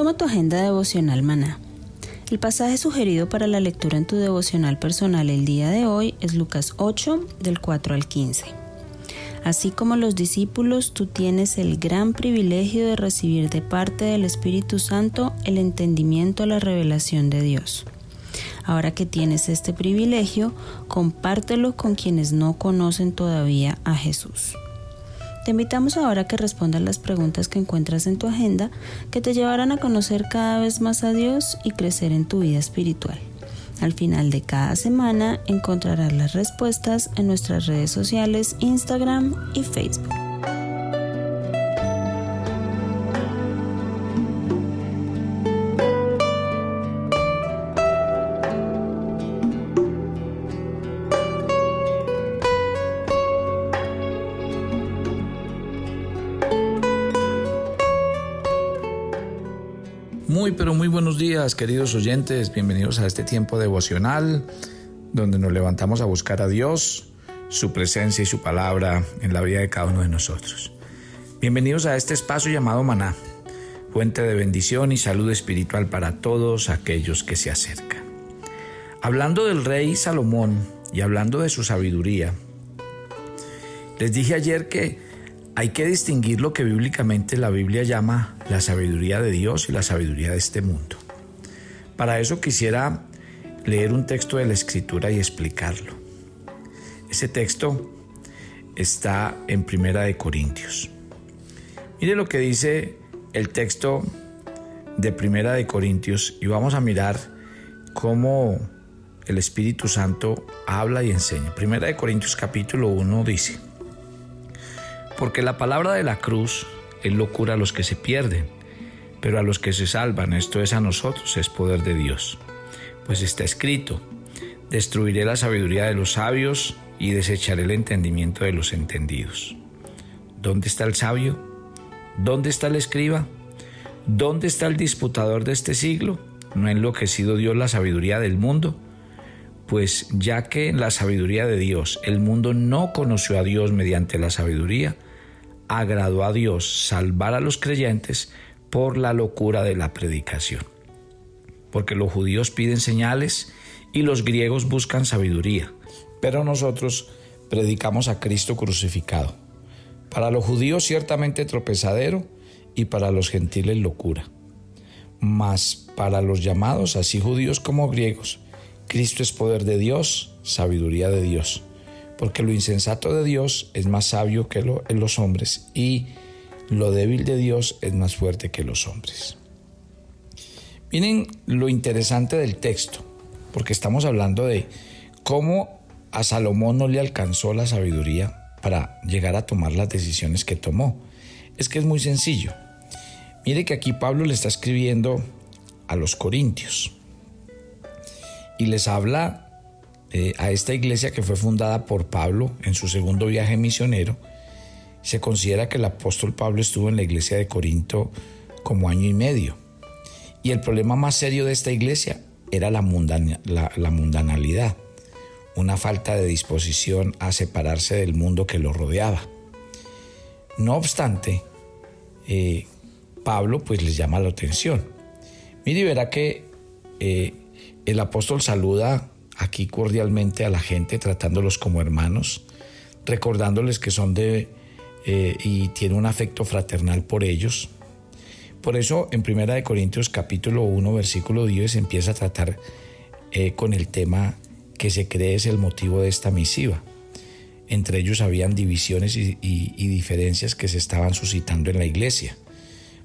Toma tu agenda devocional maná. El pasaje sugerido para la lectura en tu devocional personal el día de hoy es Lucas 8 del 4 al 15. Así como los discípulos, tú tienes el gran privilegio de recibir de parte del Espíritu Santo el entendimiento a la revelación de Dios. Ahora que tienes este privilegio, compártelo con quienes no conocen todavía a Jesús. Te invitamos ahora a que respondas las preguntas que encuentras en tu agenda que te llevarán a conocer cada vez más a Dios y crecer en tu vida espiritual. Al final de cada semana encontrarás las respuestas en nuestras redes sociales Instagram y Facebook. Queridos oyentes. Bienvenidos a este tiempo devocional donde nos levantamos a buscar a Dios, su presencia y su palabra en la vida de cada uno de nosotros. Bienvenidos a este espacio llamado Maná, fuente de bendición y salud espiritual para todos aquellos que se acercan. Hablando del rey Salomón y hablando de su sabiduría, les dije ayer que hay que distinguir lo que bíblicamente la Biblia llama la sabiduría de Dios y la sabiduría de este mundo. Para eso quisiera leer un texto de la Escritura y explicarlo. Ese texto está en Primera de Corintios. Mire lo que dice el texto de Primera de Corintios y vamos a mirar cómo el Espíritu Santo habla y enseña. Primera de Corintios capítulo 1 dice: porque la palabra de la cruz es locura a los que se pierden, pero a los que se salvan, esto es a nosotros, es poder de Dios. Pues está escrito, destruiré la sabiduría de los sabios y desecharé el entendimiento de los entendidos. ¿Dónde está el sabio? ¿Dónde está el escriba? ¿Dónde está el disputador de este siglo? ¿No ha enloquecido Dios la sabiduría del mundo? Pues ya que en la sabiduría de Dios el mundo no conoció a Dios mediante la sabiduría, agradó a Dios salvar a los creyentes por la locura de la predicación. Porque los judíos piden señales y los griegos buscan sabiduría, pero nosotros predicamos a Cristo crucificado. Para los judíos ciertamente tropezadero y para los gentiles locura. Mas para los llamados, así judíos como griegos, Cristo es poder de Dios, sabiduría de Dios porque lo insensato de Dios es más sabio que lo, en los hombres y lo débil de Dios es más fuerte que los hombres. Miren lo interesante del texto, porque estamos hablando de cómo a Salomón no le alcanzó la sabiduría para llegar a tomar las decisiones que tomó. Es que es muy sencillo. Mire que aquí Pablo le está escribiendo a los corintios y les habla eh, a esta iglesia que fue fundada por Pablo en su segundo viaje misionero. Se considera que el apóstol Pablo estuvo en la iglesia de Corinto como año y medio. Y el problema más serio de esta iglesia era la, mundanalidad, una falta de disposición a separarse del mundo que lo rodeaba. No obstante, eh, Pablo pues les llama la atención. Mire verá que eh, el apóstol saluda aquí cordialmente a la gente, tratándolos como hermanos, recordándoles que son de eh, y tiene un afecto fraternal por ellos. Por eso en 1 Corintios capítulo 1 versículo 10 empieza a tratar eh, con el tema que se cree es el motivo de esta misiva. Entre ellos habían divisiones y, y diferencias que se estaban suscitando en la iglesia,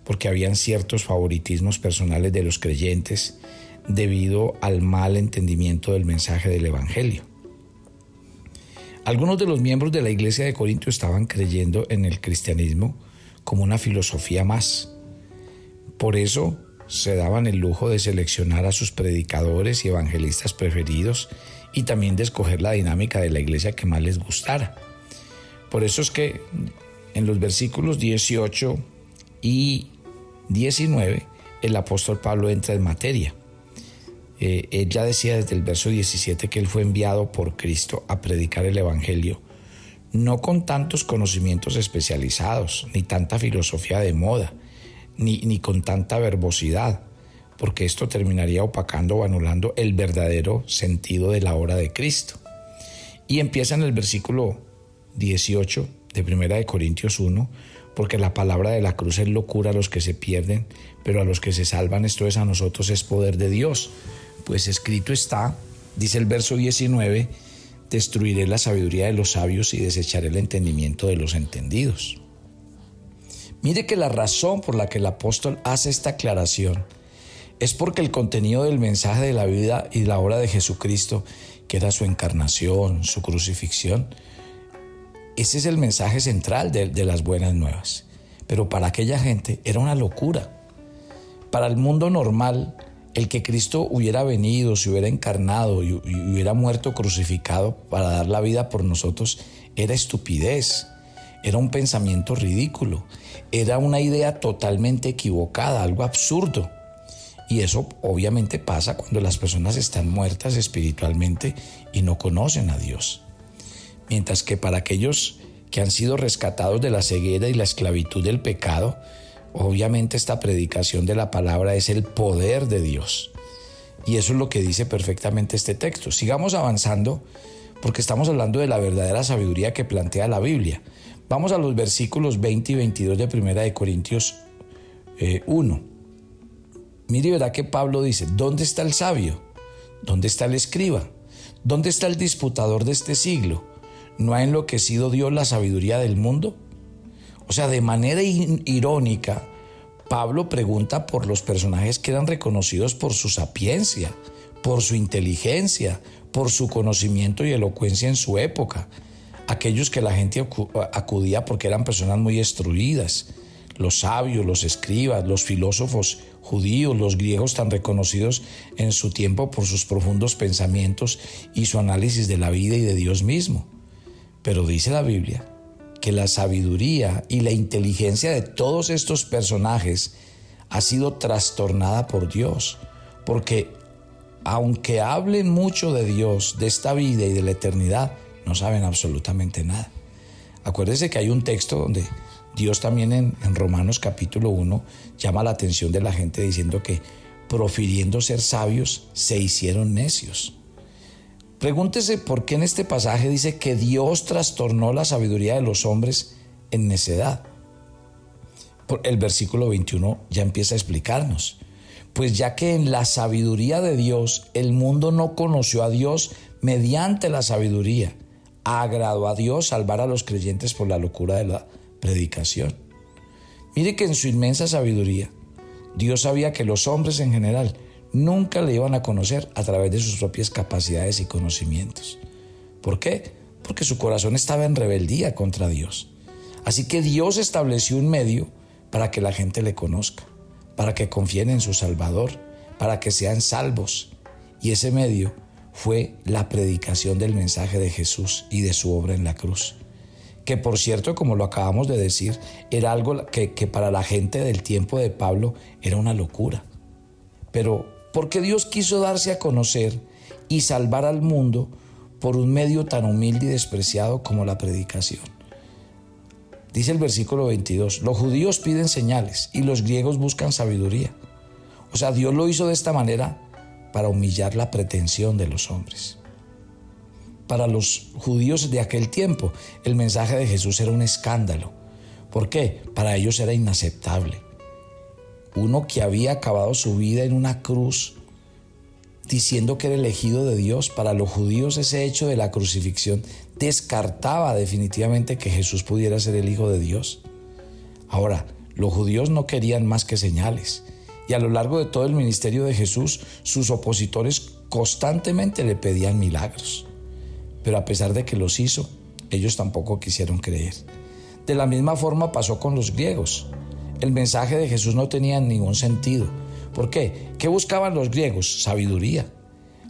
porque habían ciertos favoritismos personales de los creyentes debido al mal entendimiento del mensaje del Evangelio. Algunos de los miembros de la iglesia de Corinto estaban creyendo en el cristianismo como una filosofía más. Por eso se daban el lujo de seleccionar a sus predicadores y evangelistas preferidos y también de escoger la dinámica de la iglesia que más les gustara. Por eso es que en los versículos 18 y 19 el apóstol Pablo entra en materia eh, él ya decía desde el verso 17 que él fue enviado por Cristo a predicar el Evangelio, no con tantos conocimientos especializados, ni tanta filosofía de moda, ni, ni con tanta verbosidad, porque esto terminaría opacando o anulando el verdadero sentido de la obra de Cristo. Y empieza en el versículo 18 de Primera de Corintios 1, porque la palabra de la cruz es locura a los que se pierden, pero a los que se salvan esto es a nosotros es poder de Dios pues escrito está, dice el verso 19, destruiré la sabiduría de los sabios y desecharé el entendimiento de los entendidos. Mire que la razón por la que el apóstol hace esta aclaración es porque el contenido del mensaje de la vida y la obra de Jesucristo, que era su encarnación, su crucifixión, ese es el mensaje central de, de las buenas nuevas. Pero para aquella gente era una locura. Para el mundo normal, el que Cristo hubiera venido, se hubiera encarnado y, hubiera muerto crucificado para dar la vida por nosotros era estupidez, era un pensamiento ridículo, era una idea totalmente equivocada, algo absurdo. Y eso obviamente pasa cuando las personas están muertas espiritualmente y no conocen a Dios. Mientras que para aquellos que han sido rescatados de la ceguera y la esclavitud del pecado, Obviamente esta predicación de la palabra es el poder de Dios. Y eso es lo que dice perfectamente este texto. Sigamos avanzando porque estamos hablando de la verdadera sabiduría que plantea la Biblia. Vamos a los versículos 20 y 22 de Primera de Corintios 1. Eh, Mire, verá que Pablo dice, ¿dónde está el sabio? ¿Dónde está el escriba? ¿Dónde está el disputador de este siglo? ¿No ha enloquecido Dios la sabiduría del mundo? O sea, de manera irónica, Pablo pregunta por los personajes que eran reconocidos por su sapiencia, por su inteligencia, por su conocimiento y elocuencia en su época, aquellos que la gente acudía porque eran personas muy instruidas, los sabios, los escribas, los filósofos judíos, los griegos tan reconocidos en su tiempo por sus profundos pensamientos y su análisis de la vida y de Dios mismo. Pero dice la Biblia que la sabiduría y la inteligencia de todos estos personajes ha sido trastornada por Dios, porque aunque hablen mucho de Dios, de esta vida y de la eternidad, no saben absolutamente nada. Acuérdense que hay un texto donde Dios también en, en, Romanos capítulo 1 llama la atención de la gente diciendo que profiriendo ser sabios se hicieron necios. Pregúntese por qué en este pasaje dice que Dios trastornó la sabiduría de los hombres en necedad. El versículo 21 ya empieza a explicarnos. Pues ya que en la sabiduría de Dios el mundo no conoció a Dios mediante la sabiduría, agradó a Dios salvar a los creyentes por la locura de la predicación. Mire que en su inmensa sabiduría, Dios sabía que los hombres en general nunca le iban a conocer a través de sus propias capacidades y conocimientos. ¿Por qué? Porque su corazón estaba en rebeldía contra Dios. Así que Dios estableció un medio para que la gente le conozca, para que confíen en su Salvador, para que sean salvos. Y ese medio fue la predicación del mensaje de Jesús y de su obra en la cruz. Que por cierto, como lo acabamos de decir, era algo que, que para la gente del tiempo de Pablo era una locura. Pero porque Dios quiso darse a conocer y salvar al mundo por un medio tan humilde y despreciado como la predicación. Dice el versículo 22, los judíos piden señales y los griegos buscan sabiduría. O sea, Dios lo hizo de esta manera para humillar la pretensión de los hombres. para los judíos de aquel tiempo el mensaje de Jesús era un escándalo. ¿Por qué? Para ellos era inaceptable. Uno que había acabado su vida en una cruz diciendo que era elegido de Dios, para los judíos ese hecho de la crucifixión descartaba definitivamente que Jesús pudiera ser el Hijo de Dios. Ahora, los judíos no querían más que señales, y a lo largo de todo el ministerio de Jesús, sus opositores constantemente le pedían milagros. Pero a pesar de que los hizo, ellos tampoco quisieron creer. De la misma forma pasó con los griegos. El mensaje de Jesús no tenía ningún sentido ¿Por qué? ¿Qué buscaban los griegos? Sabiduría.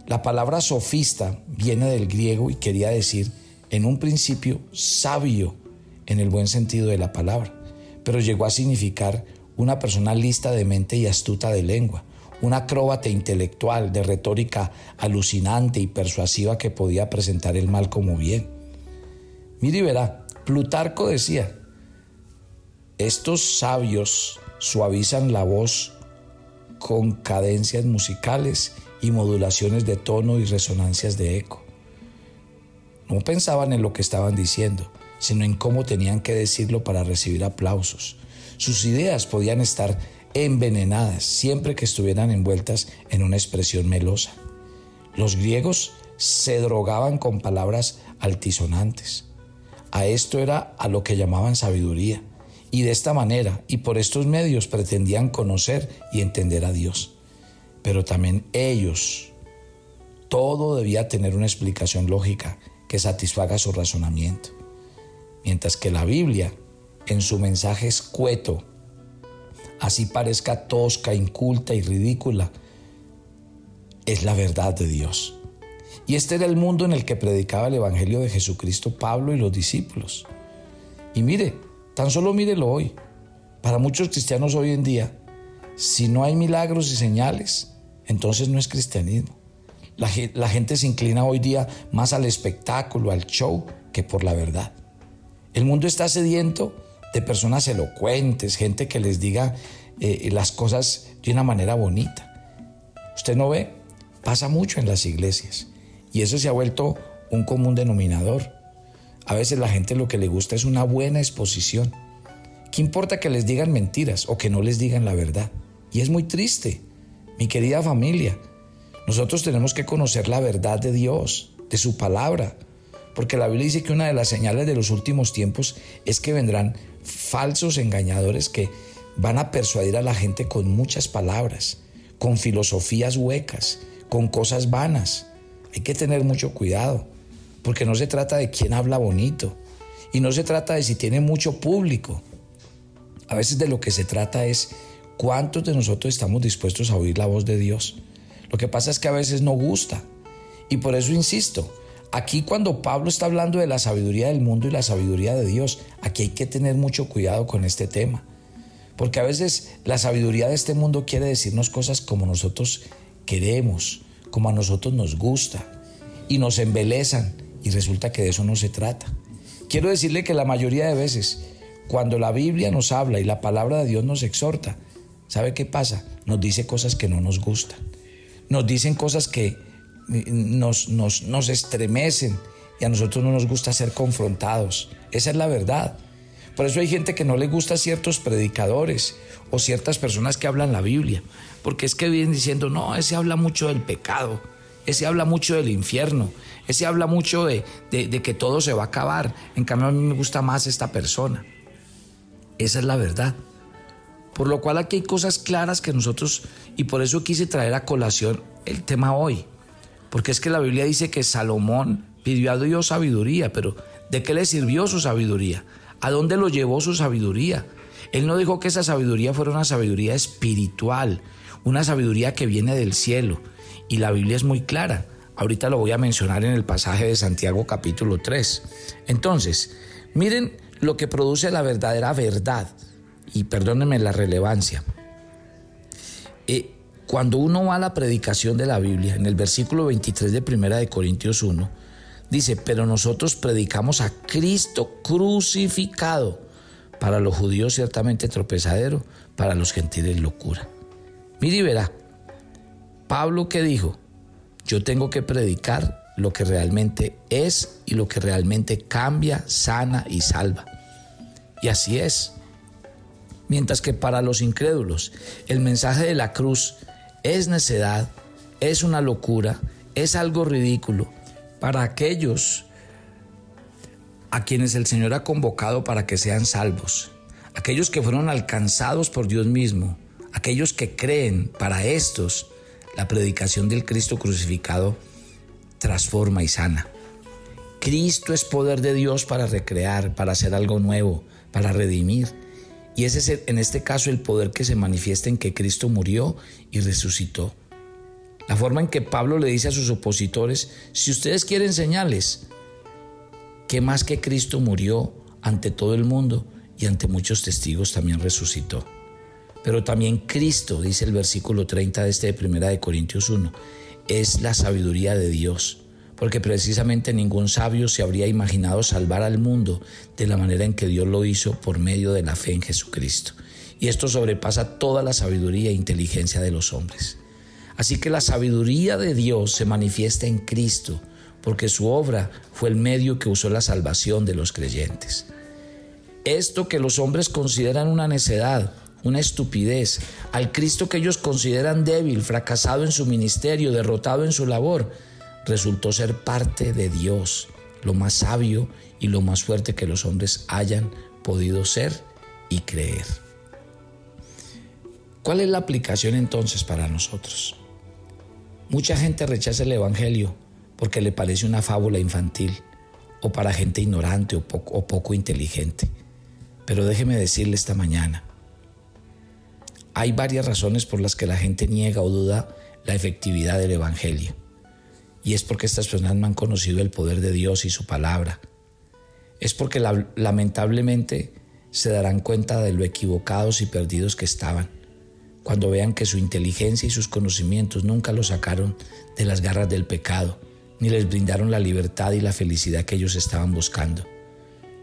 La palabra sofista viene del griego y quería decir, en un principio, sabio, en el buen sentido de la palabra, pero llegó a significar una persona lista de mente y astuta de lengua, un acróbata intelectual de retórica alucinante y persuasiva que podía presentar el mal como bien. Mire y verá, Plutarco decía, estos sabios suavizan la voz con cadencias musicales y modulaciones de tono y resonancias de eco. No pensaban en lo que estaban diciendo, sino en cómo tenían que decirlo para recibir aplausos. Sus ideas podían estar envenenadas siempre que estuvieran envueltas en una expresión melosa. Los griegos se drogaban con palabras altisonantes. A esto era a lo que llamaban sabiduría y de esta manera y por estos medios pretendían conocer y entender a Dios. Pero también ellos, todo debía tener una explicación lógica que satisfaga su razonamiento. Mientras que la Biblia, en su mensaje escueto, así parezca tosca, inculta y ridícula, es la verdad de Dios. Y este era el mundo en el que predicaba el Evangelio de Jesucristo Pablo y los discípulos. Y mire, Tan solo mírelo hoy. Para muchos cristianos hoy en día, si no hay milagros y señales, entonces no es cristianismo. La, gente se inclina hoy día más al espectáculo, al show, que por la verdad. El mundo está sediento de personas elocuentes, gente que les diga eh, las cosas de una manera bonita. Usted no ve, pasa mucho en las iglesias y eso se ha vuelto un común denominador. A veces la gente lo que le gusta es una buena exposición. ¿Qué importa que les digan mentiras o que no les digan la verdad? Y es muy triste, mi querida familia. Nosotros tenemos que conocer la verdad de Dios, de su palabra, porque la Biblia dice que una de las señales de los últimos tiempos es que vendrán falsos engañadores que van a persuadir a la gente con muchas palabras, con filosofías huecas, con cosas vanas. Hay que tener mucho cuidado porque no se trata de quién habla bonito y no se trata de si tiene mucho público. A veces de lo que se trata es cuántos de nosotros estamos dispuestos a oír la voz de Dios. Lo que pasa es que a veces no gusta y por eso insisto, aquí cuando Pablo está hablando de la sabiduría del mundo y la sabiduría de Dios, aquí hay que tener mucho cuidado con este tema. Porque a veces la sabiduría de este mundo quiere decirnos cosas como nosotros queremos, como a nosotros nos gusta, y nos embelezan y resulta que de eso no se trata. Quiero decirle que la mayoría de veces, cuando la Biblia nos habla y la palabra de Dios nos exhorta, ¿sabe qué pasa? Nos dice cosas que no nos gustan. Nos dicen cosas que nos, nos, nos estremecen y a nosotros no nos gusta ser confrontados. Esa es la verdad. Por eso hay gente que no le gusta ciertos predicadores o ciertas personas que hablan la Biblia, porque es que vienen diciendo, no, ese habla mucho del pecado, ese habla mucho del infierno, ese habla mucho de, que todo se va a acabar. En cambio, a mí me gusta más esta persona. Esa es la verdad. Por lo cual aquí hay cosas claras que nosotros, y por eso quise traer a colación el tema hoy. Porque es que la Biblia dice que Salomón pidió a Dios sabiduría, pero ¿de qué le sirvió su sabiduría? ¿A dónde lo llevó su sabiduría? Él no dijo que esa sabiduría fuera una sabiduría espiritual, una sabiduría que viene del cielo. Y la Biblia es muy clara. Ahorita lo voy a mencionar en el pasaje de Santiago capítulo 3. Entonces, miren lo que produce la verdadera verdad. Y perdónenme la relevancia. Eh, cuando uno va a la predicación de la Biblia, en el versículo 23 de Primera de Corintios 1, dice, pero nosotros predicamos a Cristo crucificado, para los judíos ciertamente tropezadero, para los gentiles locura. Mire y verá, Pablo que dijo, yo tengo que predicar lo que realmente es y lo que realmente cambia, sana y salva. Y así es. Mientras que para los incrédulos el mensaje de la cruz es necedad, es una locura, es algo ridículo. Para aquellos a quienes el Señor ha convocado para que sean salvos, aquellos que fueron alcanzados por Dios mismo, aquellos que creen, para estos, la predicación del Cristo crucificado transforma y sana. Cristo es poder de Dios para recrear, para hacer algo nuevo, para redimir. Y ese es en este caso el poder que se manifiesta en que Cristo murió y resucitó. La forma en que Pablo le dice a sus opositores, si ustedes quieren señales, que más que Cristo murió ante todo el mundo y ante muchos testigos también resucitó. Pero también Cristo, dice el versículo 30 de este de Primera de Corintios 1, es la sabiduría de Dios, porque precisamente ningún sabio se habría imaginado salvar al mundo de la manera en que Dios lo hizo por medio de la fe en Jesucristo. Y esto sobrepasa toda la sabiduría e inteligencia de los hombres. Así que la sabiduría de Dios se manifiesta en Cristo, porque su obra fue el medio que usó la salvación de los creyentes. Esto que los hombres consideran una necedad, una estupidez, al Cristo que ellos consideran débil, fracasado en su ministerio, derrotado en su labor, resultó ser parte de Dios, lo más sabio y lo más fuerte que los hombres hayan podido ser y creer. ¿Cuál es la aplicación entonces para nosotros? Mucha gente rechaza el Evangelio porque le parece una fábula infantil o para gente ignorante o poco, o poco inteligente. Pero déjeme decirle esta mañana, hay varias razones por las que la gente niega o duda la efectividad del Evangelio. Y es porque estas personas no han conocido el poder de Dios y su palabra. Es porque lamentablemente se darán cuenta de lo equivocados y perdidos que estaban cuando vean que su inteligencia y sus conocimientos nunca los sacaron de las garras del pecado, ni les brindaron la libertad y la felicidad que ellos estaban buscando.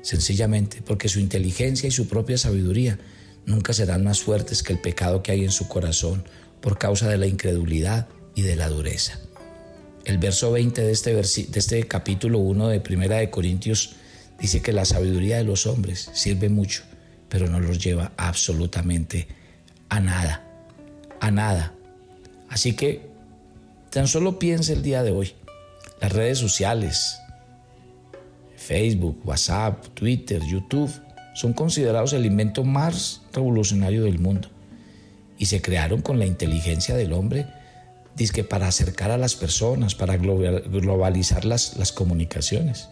Sencillamente porque su inteligencia y su propia sabiduría nunca serán más fuertes que el pecado que hay en su corazón por causa de la incredulidad y de la dureza. El verso 20 de este, de este capítulo 1 de Primera de Corintios dice que la sabiduría de los hombres sirve mucho, pero no los lleva absolutamente a nada, a nada. Así que tan solo piense el día de hoy. Las redes sociales, Facebook, WhatsApp, Twitter, YouTube, son considerados el invento más revolucionario del mundo y se crearon con la inteligencia del hombre, que para acercar a las personas, para globalizar las, las comunicaciones.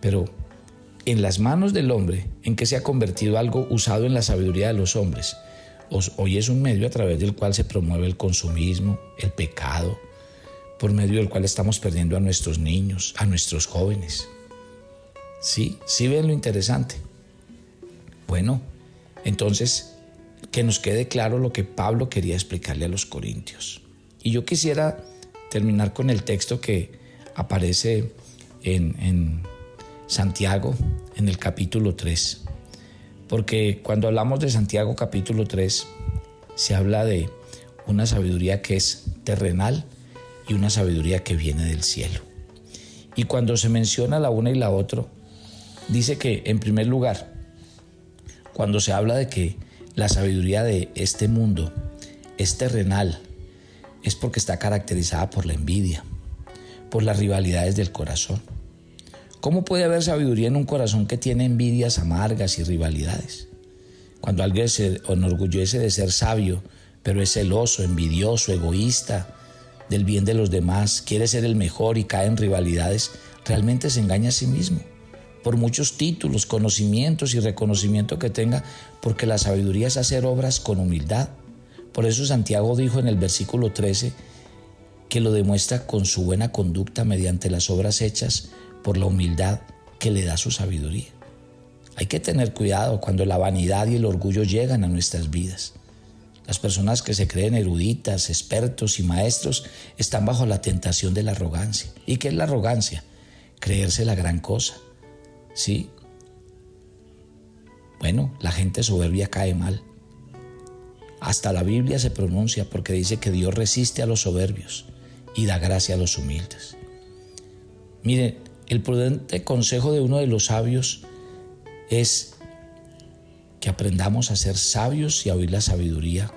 Pero en las manos del hombre, en que se ha convertido algo usado en la sabiduría de los hombres, hoy es un medio a través del cual se promueve el consumismo, el pecado, por medio del cual estamos perdiendo a nuestros niños, a nuestros jóvenes. Sí, sí ven lo interesante. Bueno, entonces que nos quede claro lo que Pablo quería explicarle a los corintios. Y yo quisiera terminar con el texto que aparece en, Santiago, en el capítulo 3. Porque cuando hablamos de Santiago capítulo 3, se habla de una sabiduría que es terrenal y una sabiduría que viene del cielo. Y cuando se menciona la una y la otra, dice que en primer lugar, cuando se habla de que la sabiduría de este mundo es terrenal, es porque está caracterizada por la envidia, por las rivalidades del corazón. ¿Cómo puede haber sabiduría en un corazón que tiene envidias amargas y rivalidades? Cuando alguien se enorgullece de ser sabio, pero es celoso, envidioso, egoísta del bien de los demás, quiere ser el mejor y cae en rivalidades, realmente se engaña a sí mismo por muchos títulos, conocimientos y reconocimiento que tenga, porque la sabiduría es hacer obras con humildad. Por eso Santiago dijo en el versículo 13 que lo demuestra con su buena conducta mediante las obras hechas por la humildad que le da su sabiduría. Hay que tener cuidado cuando la vanidad y el orgullo llegan a nuestras vidas. Las personas que se creen eruditas, expertos y maestros están bajo la tentación de la arrogancia. ¿Y qué es la arrogancia? Creerse la gran cosa, ¿sí? Bueno, la gente soberbia cae mal. Hasta la Biblia se pronuncia porque dice que Dios resiste a los soberbios y da gracia a los humildes. Miren, el prudente consejo de uno de los sabios es que aprendamos a ser sabios y a oír la sabiduría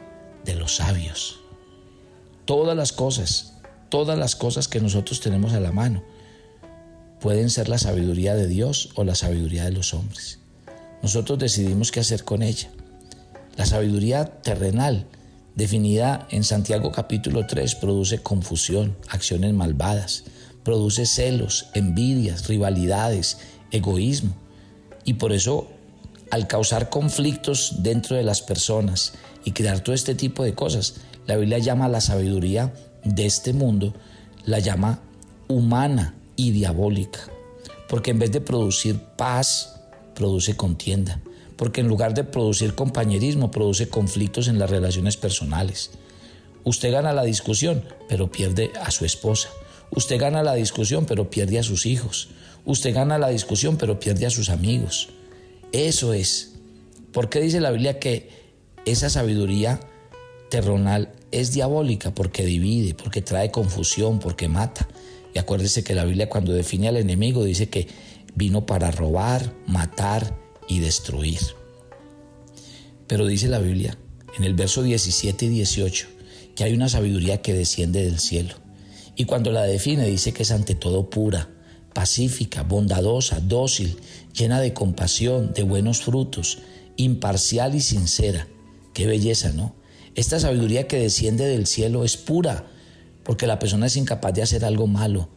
de los sabios. Todas las cosas, todas las cosas que nosotros tenemos a la mano pueden ser la sabiduría de Dios o la sabiduría de los hombres. Nosotros decidimos qué hacer con ella. La sabiduría terrenal, definida en Santiago capítulo 3, produce confusión, acciones malvadas, produce celos, envidias, rivalidades, egoísmo. Y por eso, al causar conflictos dentro de las personas y crear todo este tipo de cosas, la Biblia llama la sabiduría de este mundo, la llama humana y diabólica. Porque en vez de producir paz, produce contienda. Porque en lugar de producir compañerismo, produce conflictos en las relaciones personales. Usted gana la discusión, pero pierde a su esposa. Usted gana la discusión, pero pierde a sus hijos. Usted gana la discusión, pero pierde a sus amigos. Eso es. ¿Por qué dice la Biblia que esa sabiduría terrenal es diabólica? Porque divide, porque trae confusión, porque mata. Y acuérdese que la Biblia cuando define al enemigo dice que vino para robar, matar y destruir. Pero dice la Biblia en el verso 17 y 18 que hay una sabiduría que desciende del cielo y cuando la define dice que es ante todo pura, pacífica, bondadosa, dócil, llena de compasión, de buenos frutos, imparcial y sincera. Qué belleza, ¿no? Esta sabiduría que desciende del cielo es pura, porque la persona es incapaz de hacer algo malo,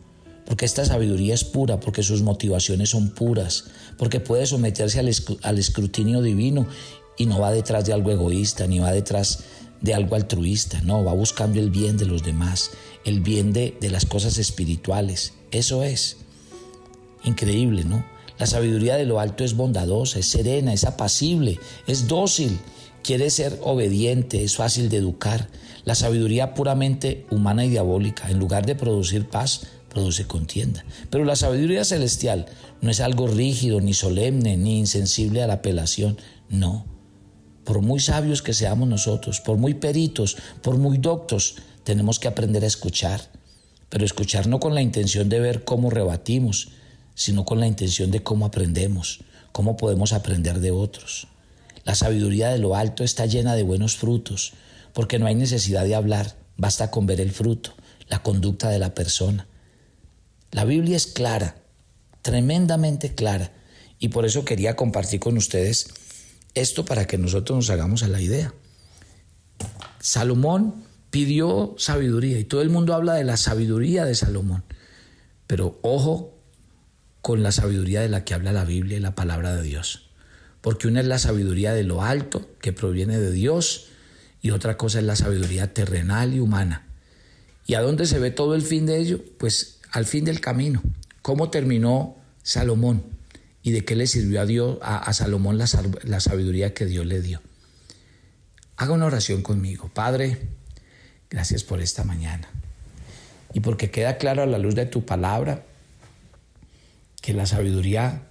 porque esta sabiduría es pura, porque sus motivaciones son puras, porque puede someterse al, al escrutinio divino y no va detrás de algo egoísta, ni va detrás de algo altruista, no, va buscando el bien de los demás, el bien de, de las cosas espirituales. Eso es increíble, ¿no? La sabiduría de lo alto es bondadosa, es serena, es apacible, es dócil, quiere ser obediente, es fácil de educar. La sabiduría puramente humana y diabólica, en lugar de producir paz, produce contienda. Pero la sabiduría celestial no es algo rígido, ni solemne, ni insensible a la apelación, no por muy sabios que seamos nosotros, por muy peritos, por muy doctos, tenemos que aprender a escuchar, pero escuchar no con la intención de ver cómo rebatimos, sino con la intención de cómo aprendemos, cómo podemos aprender de otros. La sabiduría de lo alto está llena de buenos frutos, porque no hay necesidad de hablar, basta con ver el fruto, la conducta de la persona. La Biblia es clara, tremendamente clara, y por eso quería compartir con ustedes esto para que nosotros nos hagamos a la idea. Salomón pidió sabiduría y todo el mundo habla de la sabiduría de Salomón. Pero ojo con la sabiduría de la que habla la Biblia y la palabra de Dios. Porque una es la sabiduría de lo alto, que proviene de Dios, y otra cosa es la sabiduría terrenal y humana. ¿Y a dónde se ve todo el fin de ello? Pues al fin del camino. ¿Cómo terminó Salomón? y de qué le sirvió a Dios, a, Salomón la, la sabiduría que Dios le dio. Haga una oración conmigo. Padre, gracias por esta mañana. Y porque queda claro a la luz de tu palabra que la sabiduría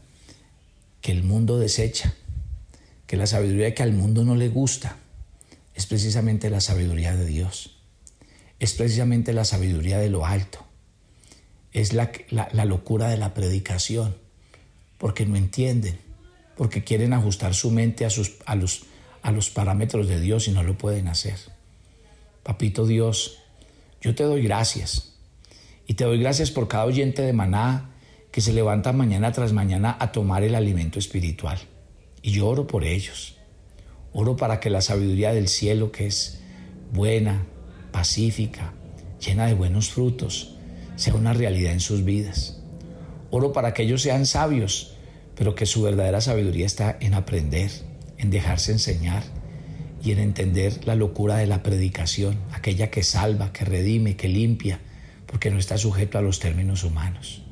que el mundo desecha, que la sabiduría que al mundo no le gusta, es precisamente la sabiduría de Dios. Es precisamente la sabiduría de lo alto. Es la, la locura de la predicación porque no entienden, porque quieren ajustar su mente a, sus, a, los, a los parámetros de Dios y no lo pueden hacer. Papito Dios, yo te doy gracias y te doy gracias por cada oyente de maná que se levanta mañana tras mañana a tomar el alimento espiritual. Y yo oro por ellos. Oro para que la sabiduría del cielo, que es buena, pacífica, llena de buenos frutos, sea una realidad en sus vidas. Oro para que ellos sean sabios, pero que su verdadera sabiduría está en aprender, en dejarse enseñar y en entender la locura de la predicación, aquella que salva, que redime, que limpia, porque no está sujeto a los términos humanos.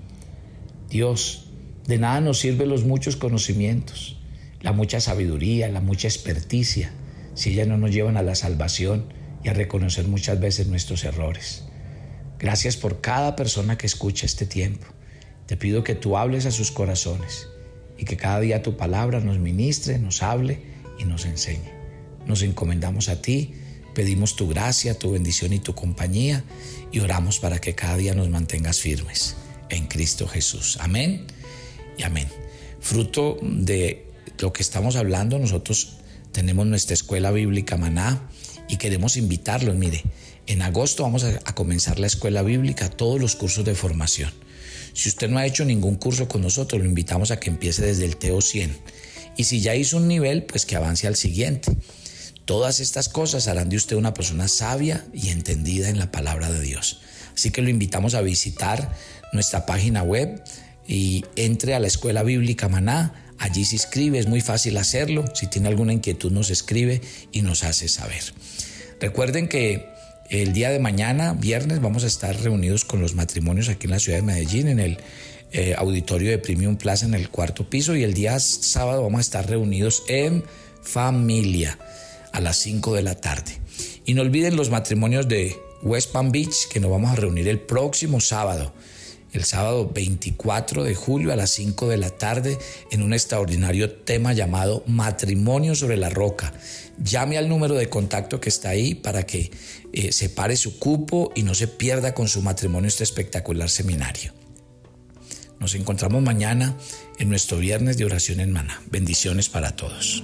Dios, de nada nos sirven los muchos conocimientos, la mucha sabiduría, la mucha experticia, si ellas no nos llevan a la salvación y a reconocer muchas veces nuestros errores. Gracias por cada persona que escucha este tiempo. Te pido que tú hables a sus corazones y que cada día tu palabra nos ministre, nos hable y nos enseñe. Nos encomendamos a ti, pedimos tu gracia, tu bendición y tu compañía y oramos para que cada día nos mantengas firmes. en Cristo Jesús. Amén y amén. Fruto de lo que estamos hablando, nosotros tenemos nuestra escuela bíblica Maná y queremos invitarlos. Mire, en agosto vamos a, comenzar la escuela bíblica, todos los cursos de formación. Si usted no ha hecho ningún curso con nosotros, lo invitamos a que empiece desde el TO 100. Y si ya hizo un nivel, pues que avance al siguiente. Todas estas cosas harán de usted una persona sabia y entendida en la palabra de Dios. Así que lo invitamos a visitar nuestra página web y entre a la Escuela Bíblica Maná. Allí se inscribe, es muy fácil hacerlo. Si tiene alguna inquietud nos escribe y nos hace saber. Recuerden que el día de mañana, viernes, vamos a estar reunidos con los matrimonios aquí en la ciudad de Medellín, en el eh, auditorio de Premium Plaza, en el cuarto piso. Y el día sábado vamos a estar reunidos en familia a las 5 de la tarde. Y no olviden los matrimonios de West Palm Beach, que nos vamos a reunir el próximo sábado, el sábado 24 de julio a las 5 de la tarde, en un extraordinario tema llamado Matrimonio sobre la Roca. Llame al número de contacto que está ahí para que eh, separe su cupo y no se pierda con su matrimonio este espectacular seminario. Nos encontramos mañana en nuestro viernes de oración en Mana. Bendiciones para todos.